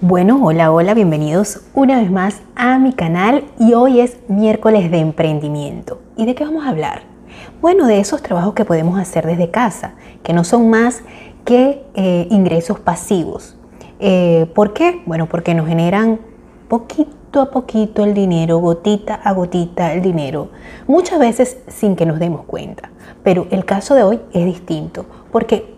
Bueno, hola, hola, bienvenidos una vez más a mi canal y hoy es miércoles de emprendimiento. ¿Y de qué vamos a hablar? Bueno, de esos trabajos que podemos hacer desde casa, que no son más que eh, ingresos pasivos. Eh, ¿Por qué? Bueno, porque nos generan poquito a poquito el dinero, gotita a gotita el dinero, muchas veces sin que nos demos cuenta. Pero el caso de hoy es distinto, porque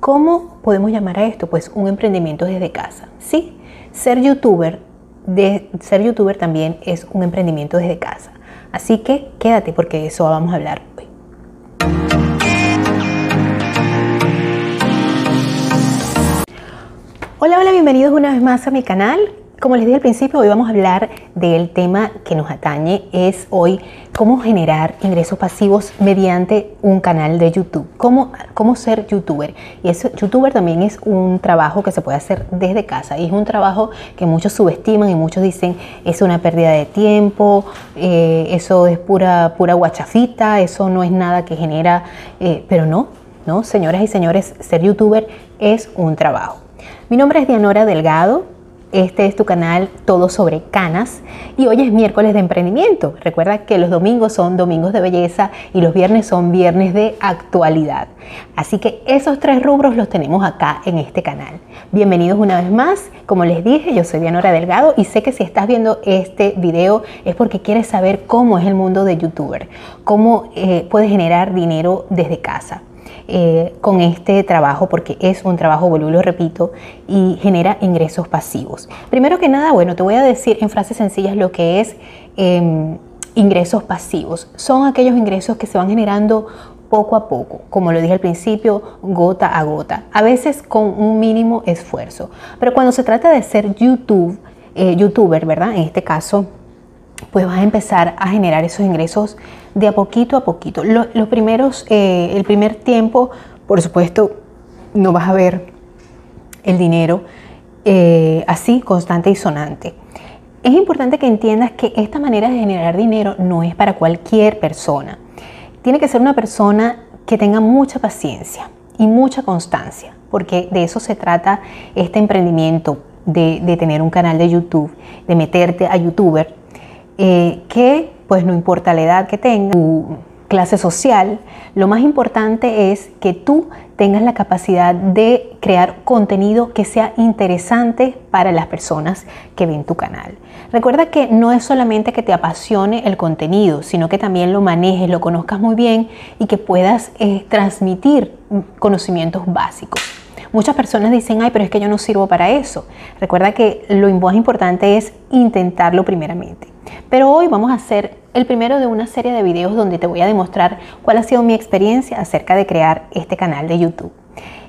¿cómo podemos llamar a esto? Pues un emprendimiento desde casa. Sí, ser youtuber, de, ser youtuber también es un emprendimiento desde casa. Así que quédate porque de eso vamos a hablar hoy. Hola, hola, bienvenidos una vez más a mi canal. Como les dije al principio, hoy vamos a hablar del tema que nos atañe, es hoy cómo generar ingresos pasivos mediante un canal de YouTube, cómo, cómo ser youtuber. Y eso, youtuber también es un trabajo que se puede hacer desde casa y es un trabajo que muchos subestiman y muchos dicen es una pérdida de tiempo, eh, eso es pura, pura guachafita, eso no es nada que genera, eh, pero no, no, señoras y señores, ser youtuber es un trabajo. Mi nombre es Dianora Delgado, este es tu canal Todo sobre Canas y hoy es miércoles de emprendimiento. Recuerda que los domingos son domingos de belleza y los viernes son viernes de actualidad. Así que esos tres rubros los tenemos acá en este canal. Bienvenidos una vez más. Como les dije, yo soy Dianora Delgado y sé que si estás viendo este video es porque quieres saber cómo es el mundo de youtuber, cómo eh, puedes generar dinero desde casa. Eh, con este trabajo porque es un trabajo, vuelvo lo repito, y genera ingresos pasivos. Primero que nada, bueno, te voy a decir en frases sencillas lo que es em, ingresos pasivos. Son aquellos ingresos que se van generando poco a poco, como lo dije al principio, gota a gota, a veces con un mínimo esfuerzo. Pero cuando se trata de ser YouTube, eh, youtuber, ¿verdad? En este caso, pues vas a empezar a generar esos ingresos de a poquito a poquito. Los, primeros, eh, el primer tiempo, por supuesto, no vas a ver el dinero eh, así, constante y sonante. Es importante que entiendas que esta manera de generar dinero no es para cualquier persona. Tiene que ser una persona que tenga mucha paciencia y mucha constancia, porque de eso se trata este emprendimiento de, de tener un canal de YouTube, de meterte a youtuber eh, que pues no importa la edad que tenga, tu clase social, lo más importante es que tú tengas la capacidad de crear contenido que sea interesante para las personas que ven tu canal. Recuerda que no es solamente que te apasione el contenido, sino que también lo manejes, lo conozcas muy bien y que puedas eh, transmitir conocimientos básicos. Muchas personas dicen, ay, pero es que yo no sirvo para eso. Recuerda que lo más importante es intentarlo primeramente. Pero hoy vamos a hacer el primero de una serie de videos donde te voy a demostrar cuál ha sido mi experiencia acerca de crear este canal de YouTube.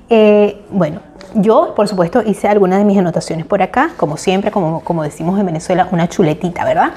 Eh, bueno, yo por supuesto hice algunas de mis anotaciones por acá, como siempre, como, como decimos en Venezuela, una chuletita, ¿verdad?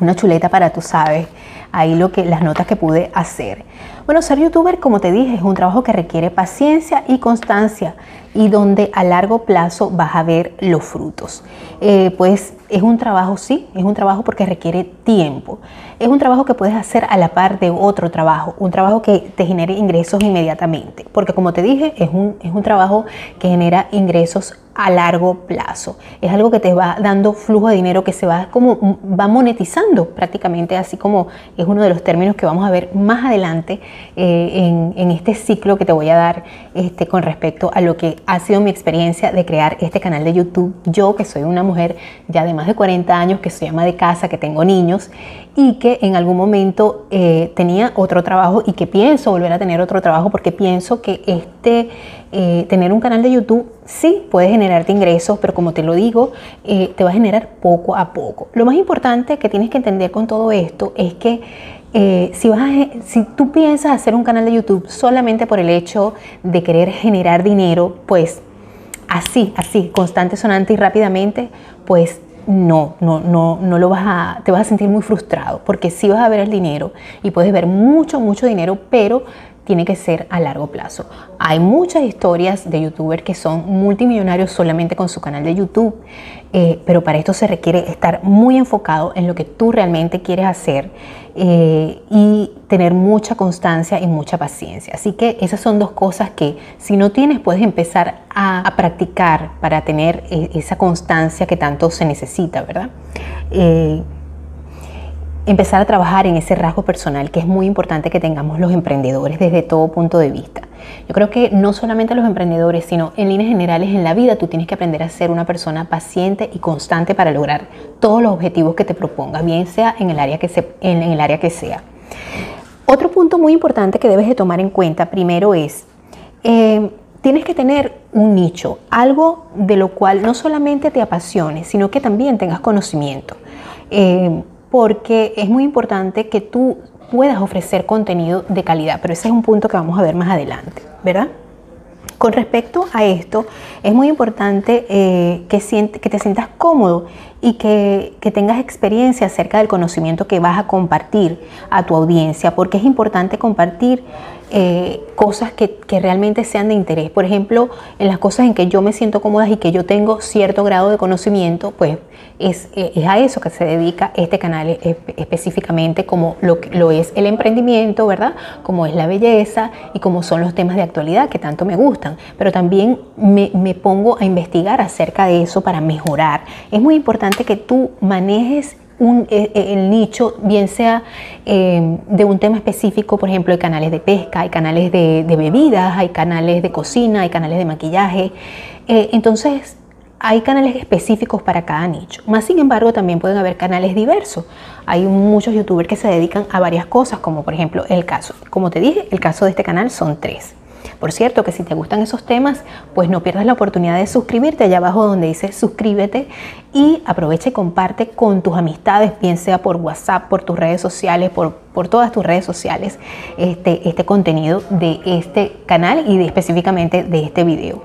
Una chuleta para, tú sabes, ahí lo que, las notas que pude hacer. Bueno, ser youtuber, como te dije, es un trabajo que requiere paciencia y constancia y donde a largo plazo vas a ver los frutos. Eh, pues es un trabajo, sí, es un trabajo porque requiere tiempo. Es un trabajo que puedes hacer a la par de otro trabajo, un trabajo que te genere ingresos inmediatamente. Porque como te dije, es un, es un trabajo que genera ingresos a largo plazo. Es algo que te va dando flujo de dinero que se va como va monetizando prácticamente, así como es uno de los términos que vamos a ver más adelante eh, en, este ciclo que te voy a dar este, con respecto a lo que ha sido mi experiencia de crear este canal de YouTube. Yo que soy una mujer ya de más de 40 años, que soy ama de casa, que tengo niños y que en algún momento eh, tenía otro trabajo y que pienso volver a tener otro trabajo porque pienso que este eh, tener un canal de YouTube sí puede generarte ingresos, pero como te lo digo, eh, te va a generar poco a poco. Lo más importante que tienes que entender con todo esto es que si, vas si tú piensas hacer un canal de YouTube solamente por el hecho de querer generar dinero, pues así, así, constante, sonante y rápidamente, pues no, no, no, no lo vas a, te vas a sentir muy frustrado, porque sí vas a ver el dinero y puedes ver mucho, mucho dinero, pero tiene que ser a largo plazo. Hay muchas historias de youtubers que son multimillonarios solamente con su canal de YouTube, eh, pero para esto se requiere estar muy enfocado en lo que tú realmente quieres hacer eh, y tener mucha constancia y mucha paciencia. Así que esas son dos cosas que si no tienes puedes empezar a, practicar para tener eh, esa constancia que tanto se necesita, ¿verdad? Empezar a trabajar en ese rasgo personal que es muy importante que tengamos los emprendedores desde todo punto de vista. Yo creo que no solamente los emprendedores, sino en líneas generales en la vida tú tienes que aprender a ser una persona paciente y constante para lograr todos los objetivos que te propongas, bien sea en el área que, en, el área que sea. Otro punto muy importante que debes de tomar en cuenta primero es, eh, tienes que tener un nicho, algo de lo cual no solamente te apasione, sino que también tengas conocimiento. Eh, porque es muy importante que tú puedas ofrecer contenido de calidad, pero ese es un punto que vamos a ver más adelante, ¿verdad? Con respecto a esto, es muy importante eh, que, que, te sientas cómodo y que, tengas experiencia acerca del conocimiento que vas a compartir a tu audiencia, porque es importante compartir eh, cosas que, que, realmente sean de interés. Por ejemplo, en las cosas en que yo me siento cómoda y que yo tengo cierto grado de conocimiento, pues es, a eso que se dedica este canal específicamente, como lo, lo es el emprendimiento, ¿verdad? Como es la belleza y como son los temas de actualidad que tanto me gustan. Pero también me, pongo a investigar acerca de eso para mejorar. Es muy importante que tú manejes un, e, e, el nicho, bien sea eh, de un tema específico, por ejemplo, hay canales de pesca, hay canales de, bebidas, hay canales de cocina, hay canales de maquillaje. Eh, entonces, hay canales específicos para cada nicho. Más sin embargo, también pueden haber canales diversos. Hay muchos youtubers que se dedican a varias cosas, como por ejemplo el caso. Como te dije, el caso de este canal son tres. Por cierto, que si te gustan esos temas, pues no pierdas la oportunidad de suscribirte allá abajo donde dice suscríbete y aprovecha y comparte con tus amistades, bien sea por WhatsApp, por tus redes sociales, por, por todas tus redes sociales, este, este contenido de este canal y específicamente de este video.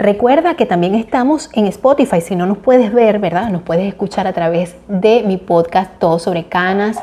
Recuerda que también estamos en Spotify, si no nos puedes ver, ¿verdad? Nos puedes escuchar a través de mi podcast Todo sobre Canas,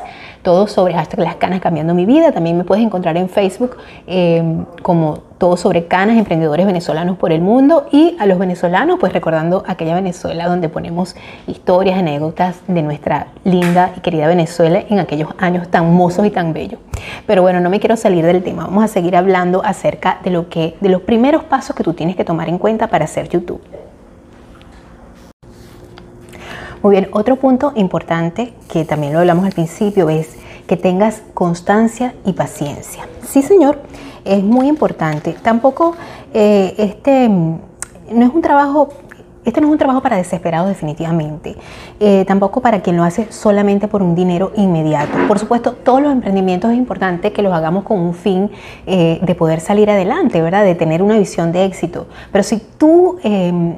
todo sobre hashtag las canas cambiando mi vida. También me puedes encontrar en Facebook eh, como todo sobre canas, emprendedores venezolanos por el mundo y a los venezolanos, pues recordando aquella Venezuela donde ponemos historias, anécdotas de nuestra linda y querida Venezuela en aquellos años tan mozos y tan bellos. Pero bueno, no me quiero salir del tema, vamos a seguir hablando acerca de lo que de los primeros pasos que tú tienes que tomar en cuenta para hacer YouTube. Muy bien, otro punto importante que también lo hablamos al principio es que tengas constancia y paciencia. Sí, señor, es muy importante. Tampoco eh, este no es un trabajo este no es un trabajo para desesperados definitivamente, eh, tampoco para quien lo hace solamente por un dinero inmediato. Por supuesto, todos los emprendimientos es importante que los hagamos con un fin eh, de poder salir adelante, ¿verdad? De tener una visión de éxito. Pero si tu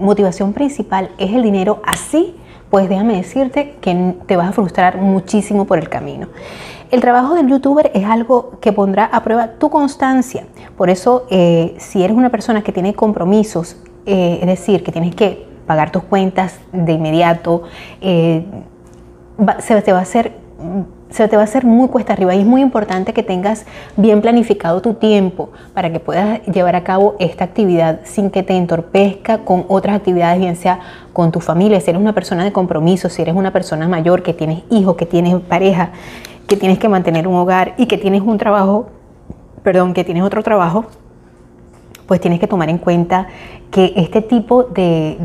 motivación principal es el dinero, así, pues déjame decirte que te vas a frustrar muchísimo por el camino. El trabajo del youtuber es algo que pondrá a prueba tu constancia. Por eso, eh, si eres una persona que tiene compromisos, eh, es decir, que tienes que pagar tus cuentas de inmediato, eh, se te va a hacer se te va a hacer muy cuesta arriba y es muy importante que tengas bien planificado tu tiempo para que puedas llevar a cabo esta actividad sin que te entorpezca con otras actividades, bien sea con tu familia, si eres una persona de compromiso, si eres una persona mayor que tienes hijos, que tienes pareja, que tienes que mantener un hogar y que tienes un trabajo, perdón, que tienes otro trabajo, pues tienes que tomar en cuenta que este tipo de,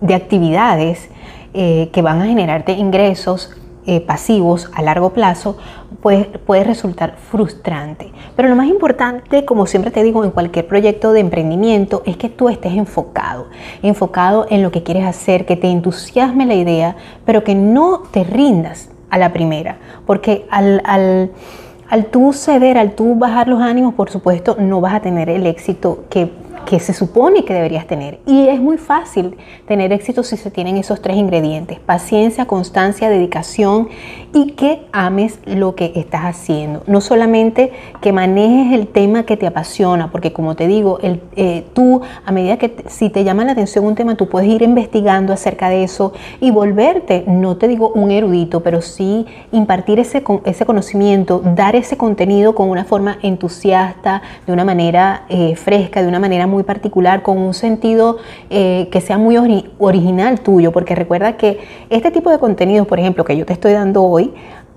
de, actividades eh, que van a generarte ingresos eh, pasivos a largo plazo, pues puede resultar frustrante. Pero lo más importante, como siempre te digo, en cualquier proyecto de emprendimiento, es que tú estés enfocado, enfocado en lo que quieres hacer, que te entusiasme la idea, pero que no te rindas a la primera, porque al, al, al tú ceder, al tú bajar los ánimos, por supuesto, no vas a tener el éxito que, que se supone que deberías tener. Y es muy fácil tener éxito si se tienen esos tres ingredientes, paciencia, constancia, dedicación y que ames lo que estás haciendo. No solamente que manejes el tema que te apasiona, porque como te digo, el, eh, tú a medida que si te llama la atención un tema, tú puedes ir investigando acerca de eso y volverte, no te digo un erudito, pero sí impartir ese, ese conocimiento, dar ese contenido con una forma entusiasta, de una manera eh, fresca, de una manera muy particular, con un sentido eh, que sea muy original tuyo, porque recuerda que este tipo de contenidos, por ejemplo, que yo te estoy dando hoy,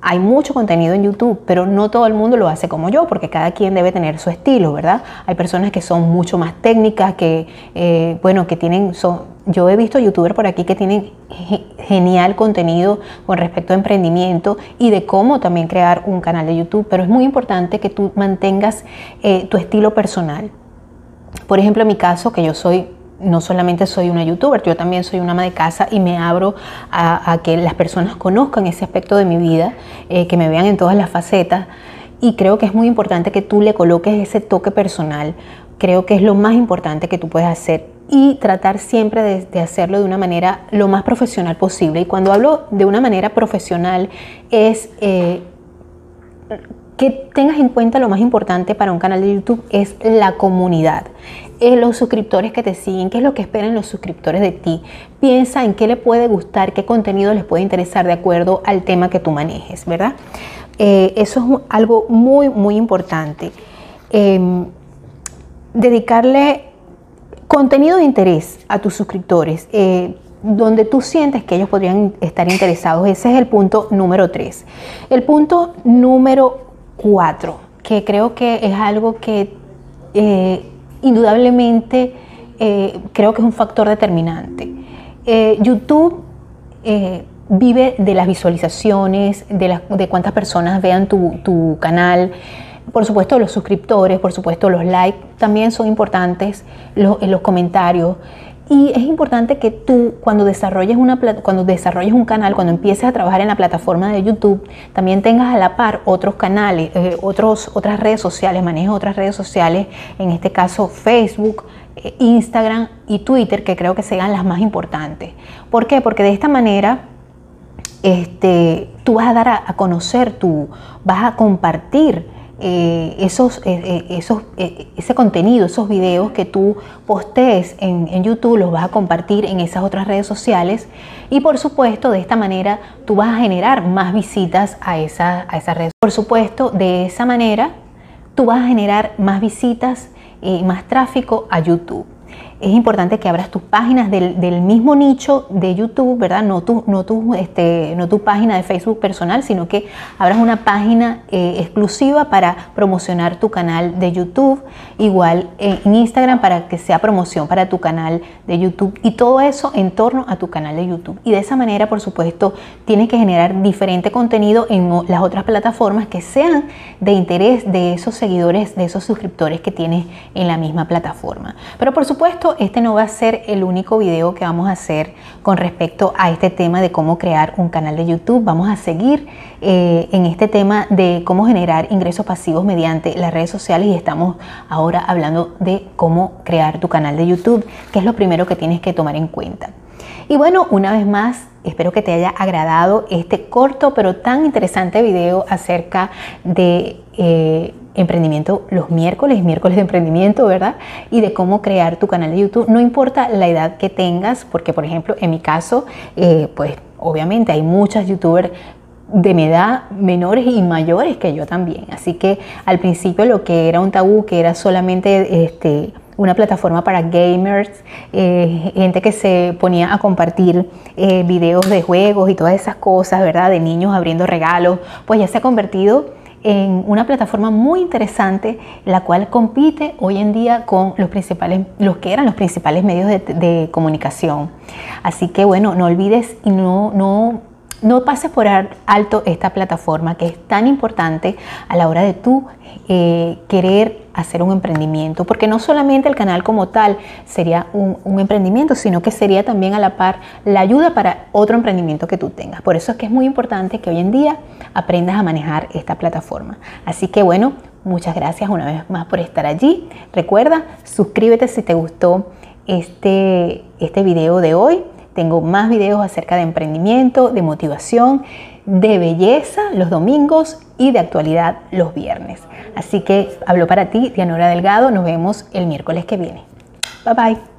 hay mucho contenido en YouTube, pero no todo el mundo lo hace como yo, porque cada quien debe tener su estilo, ¿verdad? Hay personas que son mucho más técnicas, que, eh, bueno, que tienen, son, yo he visto youtubers por aquí que tienen genial contenido con respecto a emprendimiento y de cómo también crear un canal de YouTube, pero es muy importante que tú mantengas eh, tu estilo personal. Por ejemplo, en mi caso, que yo soy no solamente soy una youtuber, yo también soy una ama de casa y me abro a, que las personas conozcan ese aspecto de mi vida, eh, que me vean en todas las facetas. Y creo que es muy importante que tú le coloques ese toque personal. Creo que es lo más importante que tú puedes hacer y tratar siempre de, hacerlo de una manera lo más profesional posible. Y cuando hablo de una manera profesional es eh, que tengas en cuenta lo más importante para un canal de YouTube es la comunidad. Eh, los suscriptores que te siguen, qué es lo que esperan los suscriptores de ti. Piensa en qué le puede gustar, qué contenido les puede interesar de acuerdo al tema que tú manejes, ¿verdad? Eh, eso es algo muy, muy importante. Em, dedicarle contenido de interés a tus suscriptores. Eh, donde tú sientes que ellos podrían estar interesados. Ese es el punto número 3. El punto número 4, que creo que es algo que indudablemente eh, creo que es un factor determinante. Eh, YouTube eh, vive de las visualizaciones, de, de cuántas personas vean tu, canal. Por supuesto, los suscriptores, por supuesto, los likes también son importantes, los comentarios. Y es importante que tú cuando desarrolles, una, cuando desarrolles un canal, cuando empieces a trabajar en la plataforma de YouTube, también tengas a la par otros canales, eh, otros, otras redes sociales, manejes otras redes sociales, en este caso Facebook, eh, Instagram y Twitter, que creo que sean las más importantes. ¿Por qué? Porque de esta manera este, tú vas a dar a, a conocer, tú vas a compartir eh, esos, eh, eh, esos, ese contenido, esos videos que tú postees en, YouTube, los vas a compartir en esas otras redes sociales y por supuesto de esta manera tú vas a generar más visitas a esa, a esa red. Por supuesto, de esa manera tú vas a generar más visitas y más tráfico a YouTube es importante que abras tus páginas del, mismo nicho de YouTube, ¿verdad? No tu, no, tu, este, no tu página de Facebook personal, sino que abras una página eh, exclusiva para promocionar tu canal de YouTube, igual en Instagram para que sea promoción para tu canal de YouTube y todo eso en torno a tu canal de YouTube. Y de esa manera, por supuesto, tienes que generar diferente contenido en las otras plataformas que sean de interés de esos seguidores, de esos suscriptores que tienes en la misma plataforma. Pero por supuesto, este no va a ser el único video que vamos a hacer con respecto a este tema de cómo crear un canal de YouTube. Vamos a seguir eh, en este tema de cómo generar ingresos pasivos mediante las redes sociales y estamos ahora hablando de cómo crear tu canal de YouTube, que es lo primero que tienes que tomar en cuenta. Y bueno, una vez más, espero que te haya agradado este corto pero tan interesante video acerca de... Eh, emprendimiento los miércoles, miércoles de emprendimiento, ¿verdad? Y de cómo crear tu canal de YouTube. No importa la edad que tengas, porque por ejemplo, en mi caso, eh, pues obviamente hay muchas youtubers de mi edad menores y mayores que yo también. Así que al principio lo que era un tabú, que era solamente este, una plataforma para gamers, eh, gente que se ponía a compartir eh, videos de juegos y todas esas cosas, ¿verdad? De niños abriendo regalos, pues ya se ha convertido en una plataforma muy interesante, la cual compite hoy en día con los principales, los que eran los principales medios de, comunicación. Así que bueno, no olvides y no, no pases por alto esta plataforma que es tan importante a la hora de tú eh, querer hacer un emprendimiento, porque no solamente el canal como tal sería un, emprendimiento, sino que sería también a la par la ayuda para otro emprendimiento que tú tengas. Por eso es que es muy importante que hoy en día aprendas a manejar esta plataforma. Así que bueno, muchas gracias una vez más por estar allí. Recuerda, suscríbete si te gustó este, este video de hoy Tengo más videos acerca de emprendimiento, de motivación, de belleza los domingos y de actualidad los viernes. Así que hablo para ti, Dianora Delgado. Nos vemos el miércoles que viene. Bye bye.